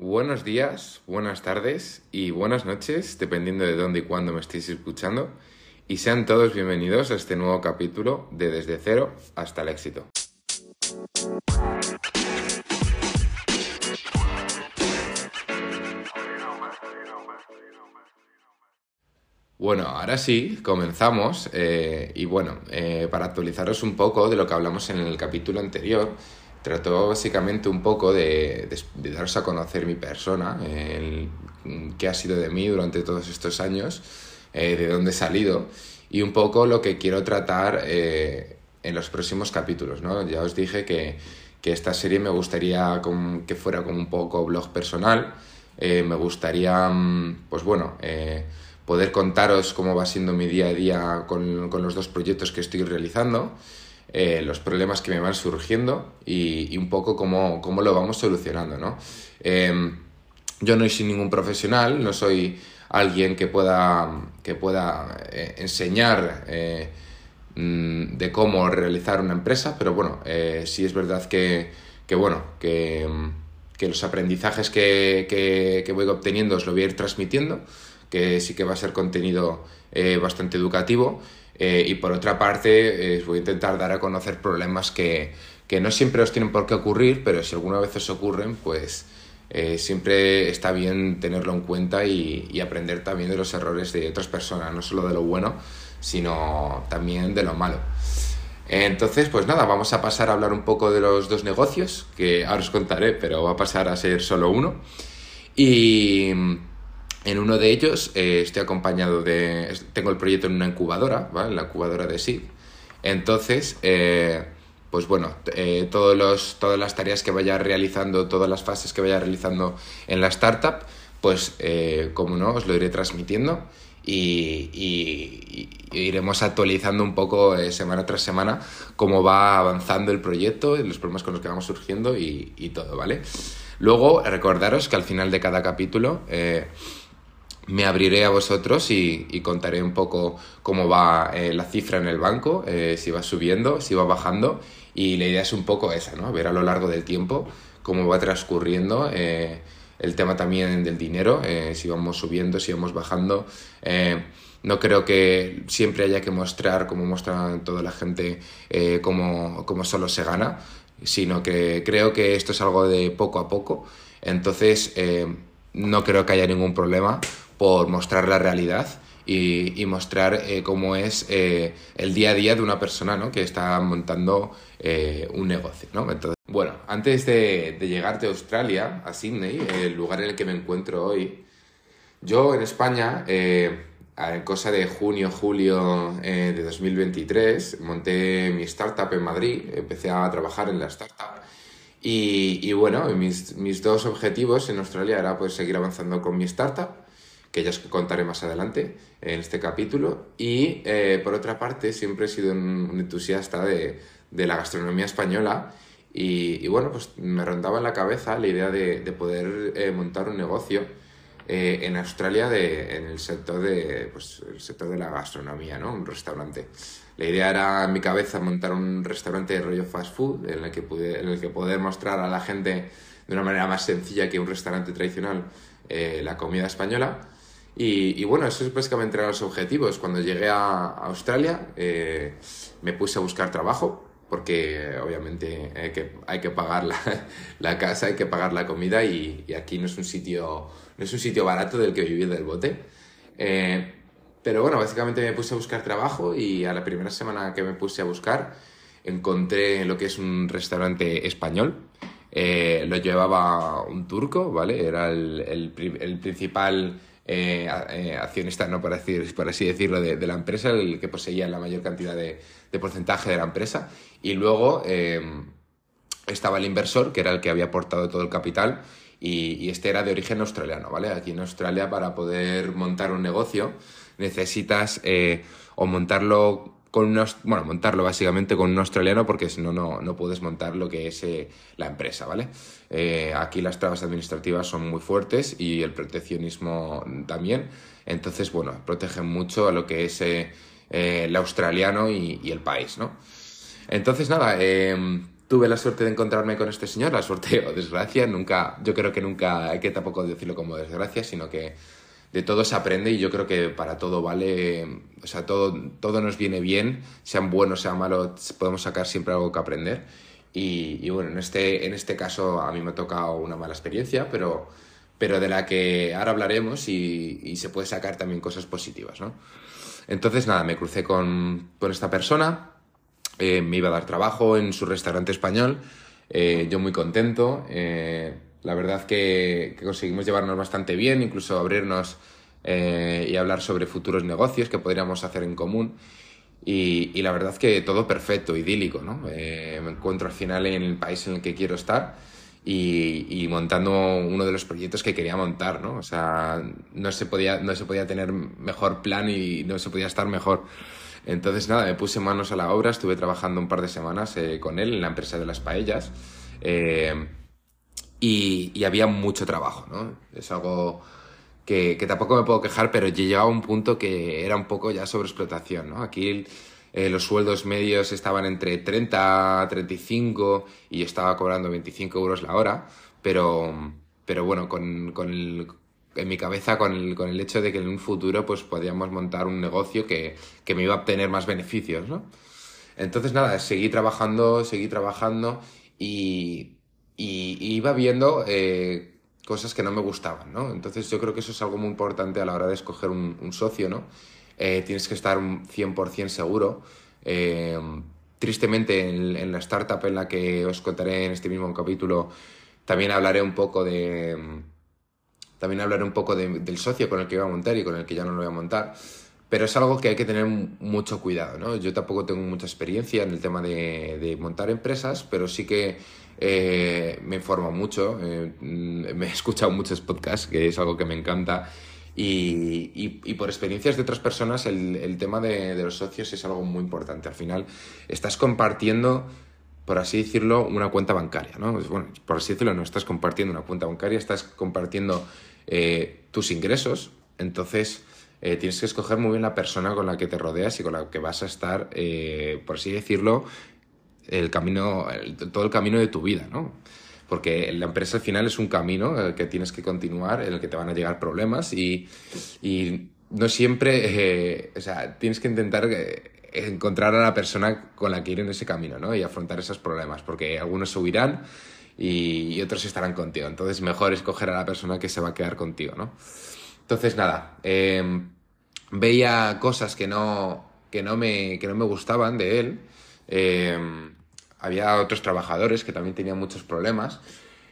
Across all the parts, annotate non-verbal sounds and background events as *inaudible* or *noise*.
Buenos días, buenas tardes y buenas noches, dependiendo de dónde y cuándo me estéis escuchando. Y sean todos bienvenidos a este nuevo capítulo de Desde Cero hasta el éxito. Bueno, ahora sí, comenzamos. eh, y bueno, eh, para actualizaros un poco de lo que hablamos en el capítulo anterior, trató básicamente un poco de, de- de a conocer mi persona, el- qué ha sido de mí durante todos estos años, eh, de dónde he salido y un poco lo que quiero tratar eh, en los próximos capítulos, ¿no? Ya os dije que, que esta serie me gustaría como- que fuera como un poco blog personal, eh, me gustaría, mm, pues bueno, eh, poder contaros cómo va siendo mi día a día con, con los dos proyectos que estoy realizando, eh, los problemas que me van surgiendo y, un poco cómo, cómo lo vamos solucionando, ¿no? Em, yo no soy ningún profesional, no soy alguien que pueda, que pueda eh, enseñar eh, mm, de cómo realizar una empresa, pero bueno, sí es verdad que, que bueno, que, mm, que los aprendizajes que, que, voy obteniendo os lo voy a ir transmitiendo, que sí que va a ser contenido bastante educativo. Eh, y por otra parte, eh, voy a intentar dar a conocer problemas que, que no siempre os tienen por qué ocurrir, pero si alguna vez os ocurren, pues eh, siempre está bien tenerlo en cuenta y, y aprender también de los errores de otras personas, no solo de lo bueno, sino también de lo malo. Entonces, pues nada, vamos a pasar a hablar un poco de los dos negocios, que ahora os contaré, pero va a pasar a ser solo uno. Y en uno de ellos eh, estoy acompañado de... Tengo el proyecto en una incubadora, ¿vale? En la incubadora de SIG. Entonces, eh, pues bueno, eh, todos los, todas las tareas que vaya realizando, todas las fases que vaya realizando en la startup, pues como no, os lo iré transmitiendo y, iremos actualizando un poco semana tras semana cómo va avanzando el proyecto, los problemas con los que vamos surgiendo y todo, ¿vale? Luego, recordaros que al final de cada capítulo... me abriré a vosotros y, contaré un poco cómo va eh, la cifra en el banco, eh, si va subiendo, si va bajando. Y la idea es un poco esa, ¿no? Ver a lo largo del tiempo cómo va transcurriendo eh, el tema también del dinero, si vamos subiendo, si vamos bajando. No creo que siempre haya que mostrar, como muestra toda la gente, cómo, cómo solo se gana, sino que creo que esto es algo de poco a poco. Entonces, no creo que haya ningún problema por mostrar la realidad y, y mostrar eh, cómo es eh, el día a día de una persona ¿no? que está montando eh, un negocio. ¿no? Entonces, bueno, antes de, de llegar de Australia a Sydney, el lugar en el que me encuentro hoy, yo en España, eh, en cosa de junio, julio eh, de 2023, monté mi startup en Madrid, empecé a trabajar en la startup. Y, y bueno, mis, mis dos objetivos en Australia era pues seguir avanzando con mi startup, que ya os contaré más adelante en este capítulo. Y eh, por otra parte, siempre he sido un, un entusiasta de, de la gastronomía española. Y, y bueno, pues me rondaba en la cabeza la idea de, de poder eh, montar un negocio eh, en Australia de, en el sector, de, pues, el sector de la gastronomía, ¿no? Un restaurante. La idea era en mi cabeza montar un restaurante de rollo fast food en el que, pude, en el que poder mostrar a la gente de una manera más sencilla que un restaurante tradicional eh, la comida española. Y, y bueno, eso es básicamente eran los objetivos. Cuando llegué a Australia eh, me puse a buscar trabajo porque obviamente hay que, hay que pagar la, *laughs* la casa, hay que pagar la comida y, y aquí no es un sitio no es un sitio barato del que vivir del bote. Eh, pero bueno, básicamente me puse a buscar trabajo y a la primera semana que me puse a buscar encontré lo que es un restaurante español. Eh, lo llevaba un turco, ¿vale? Era el, el el principal eh, eh, accionista, no por, decir, por así decirlo, de, la empresa, el que poseía la mayor cantidad de, porcentaje de la empresa. Y luego eh, estaba el inversor, que era el que había aportado todo el capital, y, y este era de origen australiano, ¿vale? Aquí en Australia para poder montar un negocio necesitas o montarlo con unos, bueno, montarlo básicamente con un australiano porque si no, no, no puedes montar lo que es eh, la empresa, ¿vale? Eh, aquí las trabas administrativas son muy fuertes y el proteccionismo también, entonces, bueno, protegen mucho a lo que es eh, eh, el australiano y, y el país, ¿no? Entonces, nada, eh, tuve la suerte de encontrarme con este señor, la suerte *laughs* o desgracia, nunca, yo creo que nunca hay que tampoco decirlo como desgracia, sino que de todo se aprende y yo creo que para todo vale, o sea, todo, todo nos viene bien, sean buenos, sean malos, podemos sacar siempre algo que aprender. Y, bueno, en este, en este caso a mí me ha tocado una mala experiencia, pero, pero de la que ahora hablaremos y, se puede sacar también cosas positivas, ¿no? Entonces, nada, me crucé con, con esta persona, eh, me iba a dar trabajo en su restaurante español, eh, yo muy contento. Eh, la verdad que, que, conseguimos llevarnos bastante bien, incluso abrirnos y hablar sobre futuros negocios que podríamos hacer en común. Y, y la verdad que todo perfecto, idílico, ¿no? me encuentro al final en el país en el que quiero estar y, y, montando uno de los proyectos que quería montar, ¿no? O sea, no se podía, no se podía tener mejor plan y no se podía estar mejor. Entonces, nada, me puse manos a la obra, estuve trabajando un par de semanas eh, con él en la empresa de las paellas eh, y, había mucho trabajo, ¿no? Es algo que, que, tampoco me puedo quejar, pero llegaba a un punto que era un poco ya sobreexplotación, ¿no? Aquí eh, los sueldos medios estaban entre 30, 35 y yo estaba cobrando 25 euros la hora, pero, pero bueno, con, con el en mi cabeza con el, con el hecho de que en un futuro pues podíamos montar un negocio que, que me iba a obtener más beneficios, ¿no? Entonces nada, seguí trabajando, seguí trabajando y, y, iba viendo eh, cosas que no me gustaban, ¿no? Entonces yo creo que eso es algo muy importante a la hora de escoger un, socio, ¿no? Eh, tienes que estar un 100% seguro. Eh, tristemente en, en, la startup en la que os contaré en este mismo capítulo también hablaré un poco de también hablaré un poco del socio con el que iba a montar y con el que ya no lo voy a montar. Pero es algo que hay que tener mucho cuidado, ¿no? Yo tampoco tengo mucha experiencia en el tema de, montar empresas, pero sí que eh, me informo mucho, eh, me he escuchado muchos podcasts, que es algo que me encanta, y, por experiencias de otras personas el, tema de, de, los socios es algo muy importante. Al final estás compartiendo por así decirlo, una cuenta bancaria, ¿no? Bueno, por así decirlo, no estás compartiendo una cuenta bancaria, estás compartiendo eh, tus ingresos, entonces eh, tienes que escoger muy bien la persona con la que te rodeas y con la que vas a estar, eh, por así decirlo, el camino, todo el camino de tu vida, ¿no? Porque la empresa al final es un camino que tienes que continuar, en el que te van a llegar problemas y, y no siempre, o sea, tienes que intentar encontrar a la persona con la que ir en ese camino, ¿no? Y afrontar esos problemas, porque algunos subirán y, otros estarán contigo. Entonces, mejor escoger a la persona que se va a quedar contigo, ¿no? Entonces, nada, em, veía cosas que no, que, no me, que no me gustaban de él. Em, había otros trabajadores que también tenían muchos problemas.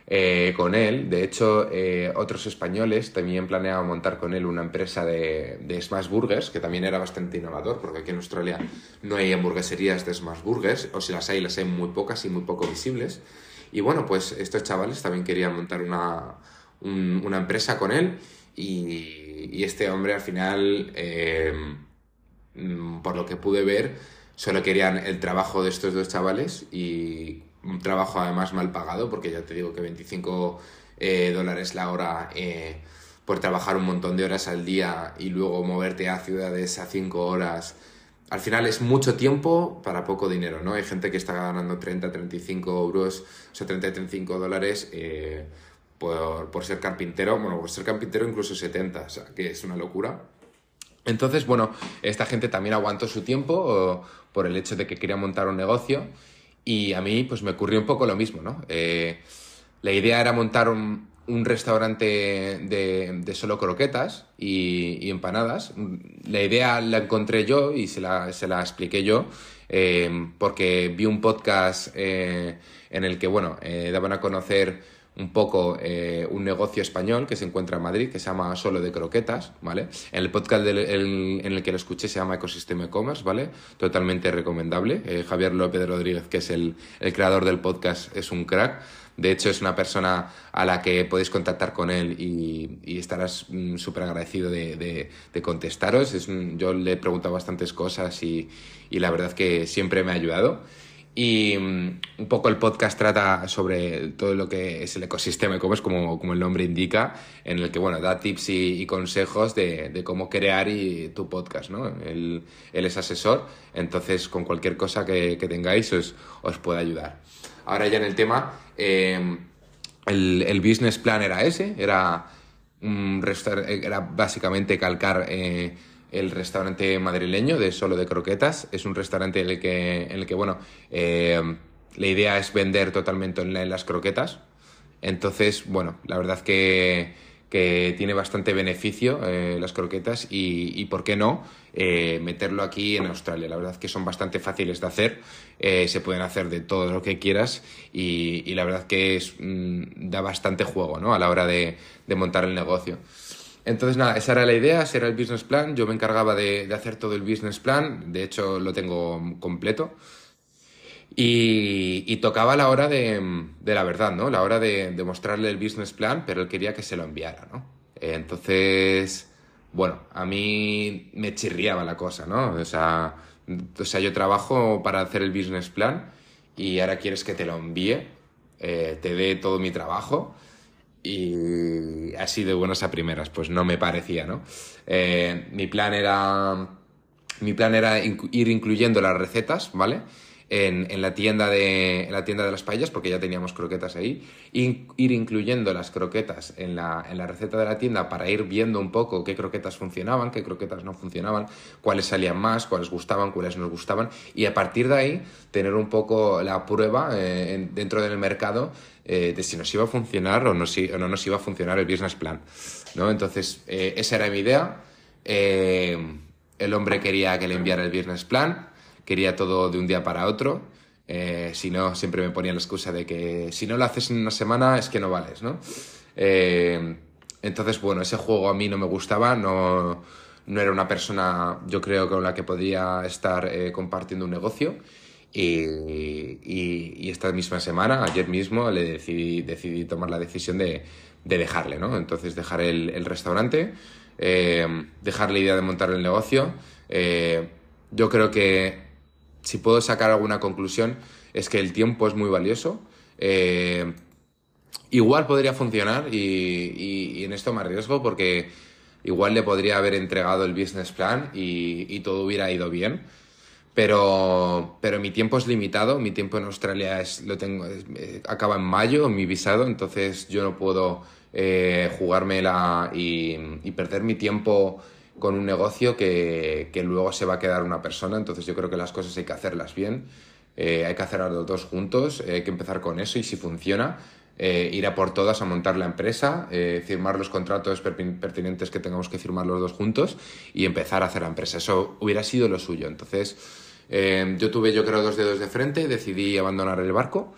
Eh, con él. De hecho, eh, otros españoles también planeaban montar con él una empresa de, de, smash burgers, que también era bastante innovador, porque aquí en Australia no hay hamburgueserías de smash burgers, o si las hay, las hay muy pocas y muy poco visibles. Y bueno, pues estos chavales también querían montar una, un, una empresa con él y, y, este hombre al final, eh, mm, por lo que pude ver, solo querían el trabajo de estos dos chavales y un trabajo además mal pagado, porque ya te digo que 25 eh, dólares la hora eh, por trabajar un montón de horas al día y luego moverte a ciudades a 5 horas, al final es mucho tiempo para poco dinero, ¿no? Hay gente que está ganando 30, 35 euros, o sea, 30, 35 dólares eh, por, por ser carpintero, bueno, por ser carpintero incluso 70, o sea, que es una locura. Entonces, bueno, esta gente también aguantó su tiempo por el hecho de que quería montar un negocio y a mí, pues me ocurrió un poco lo mismo, ¿no? Eh, la idea era montar un, un restaurante de, de, solo croquetas y, y, empanadas. La idea la encontré yo y se la, expliqué yo eh, porque vi un podcast eh, en el que, bueno, daban a conocer un poco eh, un negocio español que se encuentra en Madrid, que se llama Solo de Croquetas, ¿vale? En el podcast en el que lo escuché se llama Ecosistema E-Commerce, ¿vale? Totalmente recomendable. Eh, Javier López Rodríguez, que es el, el creador del podcast, es un crack. De hecho, es una persona a la que podéis contactar con él y, y estarás mm, súper agradecido de, de, contestaros. Es yo le he preguntado bastantes cosas y, y la verdad que siempre me ha ayudado. Y um, un poco el podcast trata sobre todo lo que es el ecosistema e-commerce, como, como el nombre indica, en el que bueno, da tips y, consejos de, cómo crear y, tu podcast. ¿no? Él, es asesor, entonces con cualquier cosa que, tengáis os, os puede ayudar. ahora ya en el tema, eh, el, el, business plan era ese, era, un era básicamente calcar eh, el restaurante madrileño de solo de croquetas. Es un restaurante en el que, en el que bueno, eh, la idea es vender totalmente en las croquetas. Entonces, bueno, la verdad que que tiene bastante beneficio eh, las croquetas y, y, ¿por qué no?, eh, meterlo aquí en Australia. La verdad que son bastante fáciles de hacer, se pueden hacer de todo lo que quieras y, y la verdad que es, mm, da bastante juego ¿no? a la hora de, de, montar el negocio. Entonces, nada, esa era la idea, ese era el business plan. Yo me encargaba de, de hacer todo el business plan, de hecho lo tengo completo. Y, tocaba la hora de, la verdad, ¿no? La hora de, mostrarle el business plan, pero él quería que se lo enviara, ¿no? entonces, bueno, a mí me chirriaba la cosa, ¿no? O sea, o sea, yo trabajo para hacer el business plan y ahora quieres que te lo envíe, eh, te dé todo mi trabajo y así de buenas a primeras, pues no me parecía, ¿no? Eh, mi plan era, mi plan era ir incluyendo las recetas, ¿vale? En, la tienda de, la tienda de las paellas, porque ya teníamos croquetas ahí, y ir incluyendo las croquetas en la, en la receta de la tienda para ir viendo un poco qué croquetas funcionaban, qué croquetas no funcionaban, cuáles salían más, cuáles gustaban, cuáles no gustaban, y a partir de ahí tener un poco la prueba eh, dentro del mercado eh, de si nos iba a funcionar o no, si, o no nos iba a funcionar el business plan. ¿no? Entonces, eh, esa era mi idea. el hombre quería que le enviara el business plan quería todo de un día para otro. Eh, si no, siempre me ponía la excusa de que si no lo haces en una semana es que no vales, ¿no? Eh, entonces, bueno, ese juego a mí no me gustaba, no, no era una persona, yo creo, con la que podría estar eh, compartiendo un negocio. Y, esta misma semana, ayer mismo, le decidí, decidí tomar la decisión de, de dejarle, ¿no? Entonces, dejar el, el restaurante, dejar la idea de montar el negocio. yo creo que si puedo sacar alguna conclusión, es que el tiempo es muy valioso. Eh, igual podría funcionar y, en esto me arriesgo porque igual le podría haber entregado el business plan y, todo hubiera ido bien. Pero, pero mi tiempo es limitado, mi tiempo en Australia es, lo tengo, eh, acaba en mayo, mi visado, entonces yo no puedo eh, jugármela y, y perder mi tiempo con un negocio que, luego se va a quedar una persona. Entonces yo creo que las cosas hay que hacerlas bien, eh, hay que hacerlas los dos juntos, eh, hay que empezar con eso y si funciona, eh, ir a por todas a montar la empresa, firmar los contratos pertinentes que tengamos que firmar los dos juntos y empezar a hacer la empresa. Eso hubiera sido lo suyo. Entonces yo tuve yo creo dos dedos de frente, decidí abandonar el barco.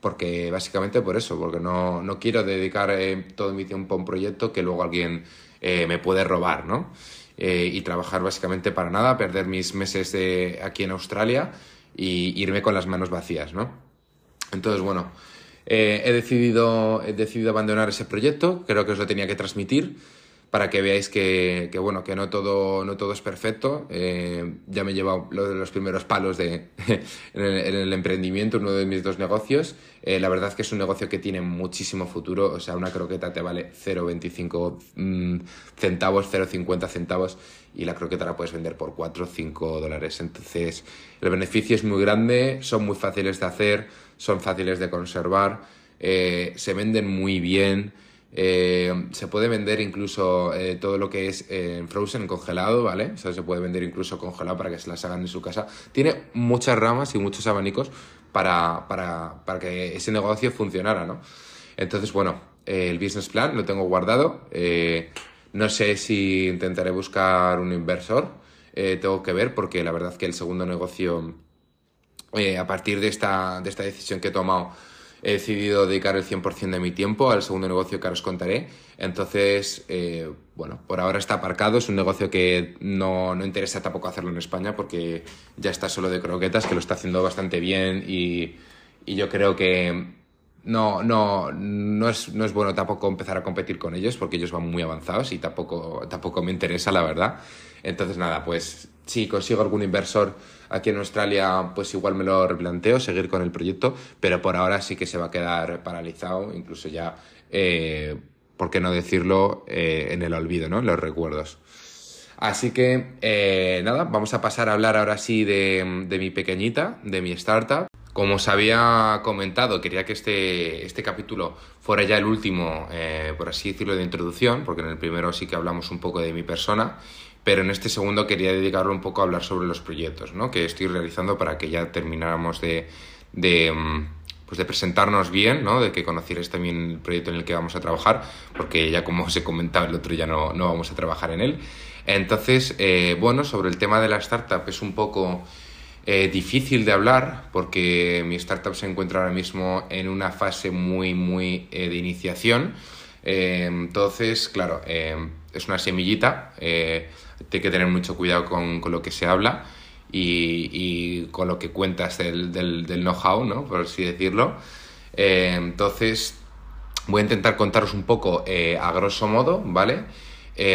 porque básicamente por eso, porque no, no quiero dedicar todo mi tiempo a un proyecto que luego alguien eh, me puede robar, ¿no? Eh, y trabajar básicamente para nada, perder mis meses de aquí en Australia y irme con las manos vacías, ¿no? Entonces, bueno, eh, he, decidido, he decidido abandonar ese proyecto, creo que os lo tenía que transmitir para que veáis que, que, bueno, que no todo, no todo es perfecto. Eh, ya me he llevado los primeros palos de, *laughs* en, el, emprendimiento, uno de mis dos negocios. Eh, la verdad es que es un negocio que tiene muchísimo futuro. O sea, una croqueta te vale 0,25 mm, centavos, 0,50 centavos y la croqueta la puedes vender por 4 o 5 dólares. Entonces, el beneficio es muy grande, son muy fáciles de hacer, son fáciles de conservar, eh, se venden muy bien. Eh, se puede vender incluso eh, todo lo que es eh, frozen congelado, ¿vale? O sea, se puede vender incluso congelado para que se las hagan en su casa. Tiene muchas ramas y muchos abanicos para, para, para que ese negocio funcionara, ¿no? Entonces, bueno, el business plan lo tengo guardado. no sé si intentaré buscar un inversor. tengo que ver porque la verdad que el segundo negocio, a partir de esta, de esta decisión que he tomado, he decidido dedicar el 100% de mi tiempo al segundo negocio que ahora os contaré. Entonces, eh, bueno, por ahora está aparcado. Es un negocio que no, no, interesa tampoco hacerlo en España porque ya está solo de croquetas, que lo está haciendo bastante bien y, y yo creo que no, no, no, es, no es bueno tampoco empezar a competir con ellos porque ellos van muy avanzados y tampoco, tampoco me interesa, la verdad. Entonces, nada, pues si consigo algún inversor aquí en Australia, pues igual me lo replanteo, seguir con el proyecto, pero por ahora sí que se va a quedar paralizado, incluso ya, eh, ¿por qué no decirlo?, eh, en el olvido, ¿no?, en los recuerdos. Así que, eh, nada, vamos a pasar a hablar ahora sí de, de mi pequeñita, de mi startup. Como os había comentado, quería que este, este capítulo fuera ya el último, eh, por así decirlo, de introducción, porque en el primero sí que hablamos un poco de mi persona, pero en este segundo quería dedicarlo un poco a hablar sobre los proyectos ¿no? que estoy realizando para que ya termináramos de, de, mm, pues de presentarnos bien, ¿no? de que conocierais también el proyecto en el que vamos a trabajar, porque ya como os he comentado, el otro ya no, no vamos a trabajar en él. Entonces, eh, bueno, sobre el tema de la startup es un poco eh, difícil de hablar porque mi startup se encuentra ahora mismo en una fase muy, muy eh, de iniciación. Eh, entonces, claro, es una semillita, hay que tener mucho cuidado con, con lo que se habla y, y, con lo que cuentas del, del, know-how, ¿no? por así decirlo. entonces, voy a intentar contaros un poco a grosso modo, ¿vale?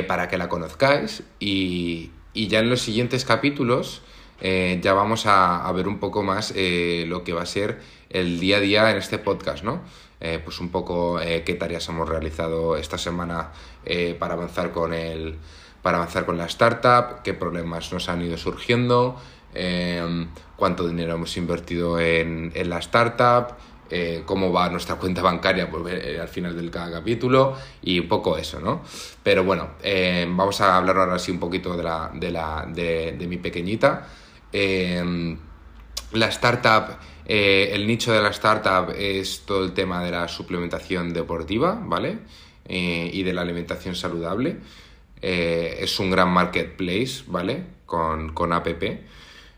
para que la conozcáis y, y ya en los siguientes capítulos eh, ya vamos a, ver un poco más eh, lo que va a ser el día a día en este podcast, ¿no? Eh, pues un poco qué tareas hemos realizado esta semana para avanzar con el para avanzar con la startup, qué problemas nos han ido surgiendo, cuánto dinero hemos invertido en, la startup, cómo va nuestra cuenta bancaria ver, al final del cada capítulo y un poco eso, ¿no? Pero bueno, vamos a hablar ahora sí un poquito de, la, de, la, de mi pequeñita. Em, la startup, eh, el nicho de la startup es todo el tema de la suplementación deportiva, ¿vale? Eh, y de la alimentación saludable. Eh, es un gran marketplace, ¿vale? Con, con app.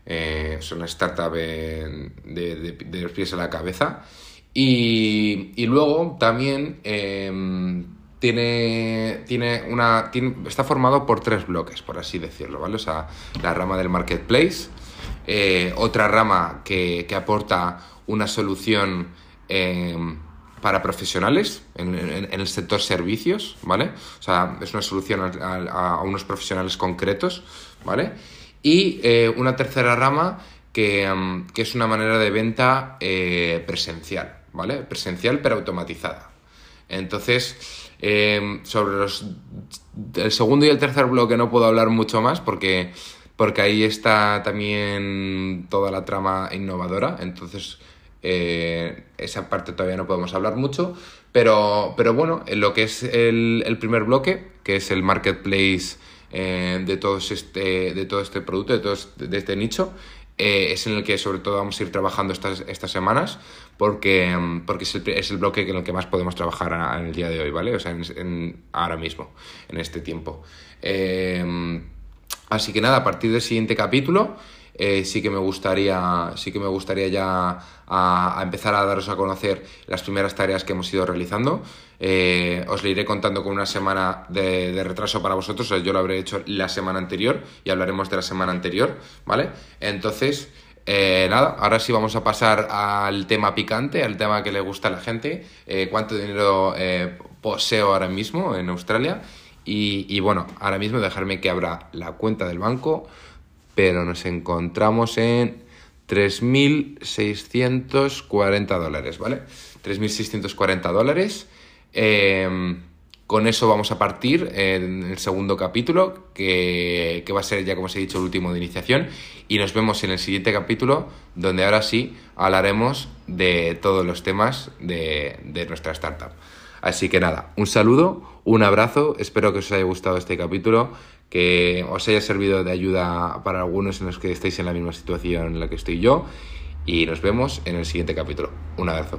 es una startup de, los pies a la cabeza. Y, y luego también em, tiene, tiene una, está formado por tres bloques, por así decirlo, ¿vale? O sea, la rama del marketplace, eh, otra rama que, que, aporta una solución eh, para profesionales en, el sector servicios, ¿vale? O sea, es una solución a, unos profesionales concretos, ¿vale? Y eh, una tercera rama que, mm, que, es una manera de venta presencial, ¿vale? Presencial pero automatizada. Entonces, sobre los, el segundo y el tercer bloque no puedo hablar mucho más porque porque ahí está también toda la trama innovadora, entonces eh, esa parte todavía no podemos hablar mucho, pero, pero bueno, en lo que es el, el primer bloque, que es el marketplace eh, de, todos este, de todo este producto, de, todo este, de este nicho, eh, es en el que sobre todo vamos a ir trabajando estas, estas semanas porque, porque es, el, es el bloque en el que más podemos trabajar en el día de hoy, ¿vale? O sea, en, ahora mismo, en este tiempo. Así que nada, a partir del siguiente capítulo eh, sí que me gustaría, sí que me gustaría ya a, empezar a daros a conocer las primeras tareas que hemos ido realizando. Eh, os le iré contando con una semana de, retraso para vosotros, yo lo habré hecho la semana anterior y hablaremos de la semana anterior, ¿vale? Entonces, eh, nada, ahora sí vamos a pasar al tema picante, al tema que le gusta a la gente, cuánto dinero poseo ahora mismo en Australia y, bueno, ahora mismo dejarme que abra la cuenta del banco, pero nos encontramos en 3.640 dólares, ¿vale? 3.640 dólares. Em, con eso vamos a partir en el segundo capítulo, que, que, va a ser ya, como os he dicho, el último de iniciación. Y nos vemos en el siguiente capítulo, donde ahora sí hablaremos de todos los temas de, de nuestra startup. Así que nada, un saludo, un abrazo, espero que os haya gustado este capítulo, que os haya servido de ayuda para algunos en los que estéis en la misma situación en la que estoy yo y nos vemos en el siguiente capítulo. Un abrazo.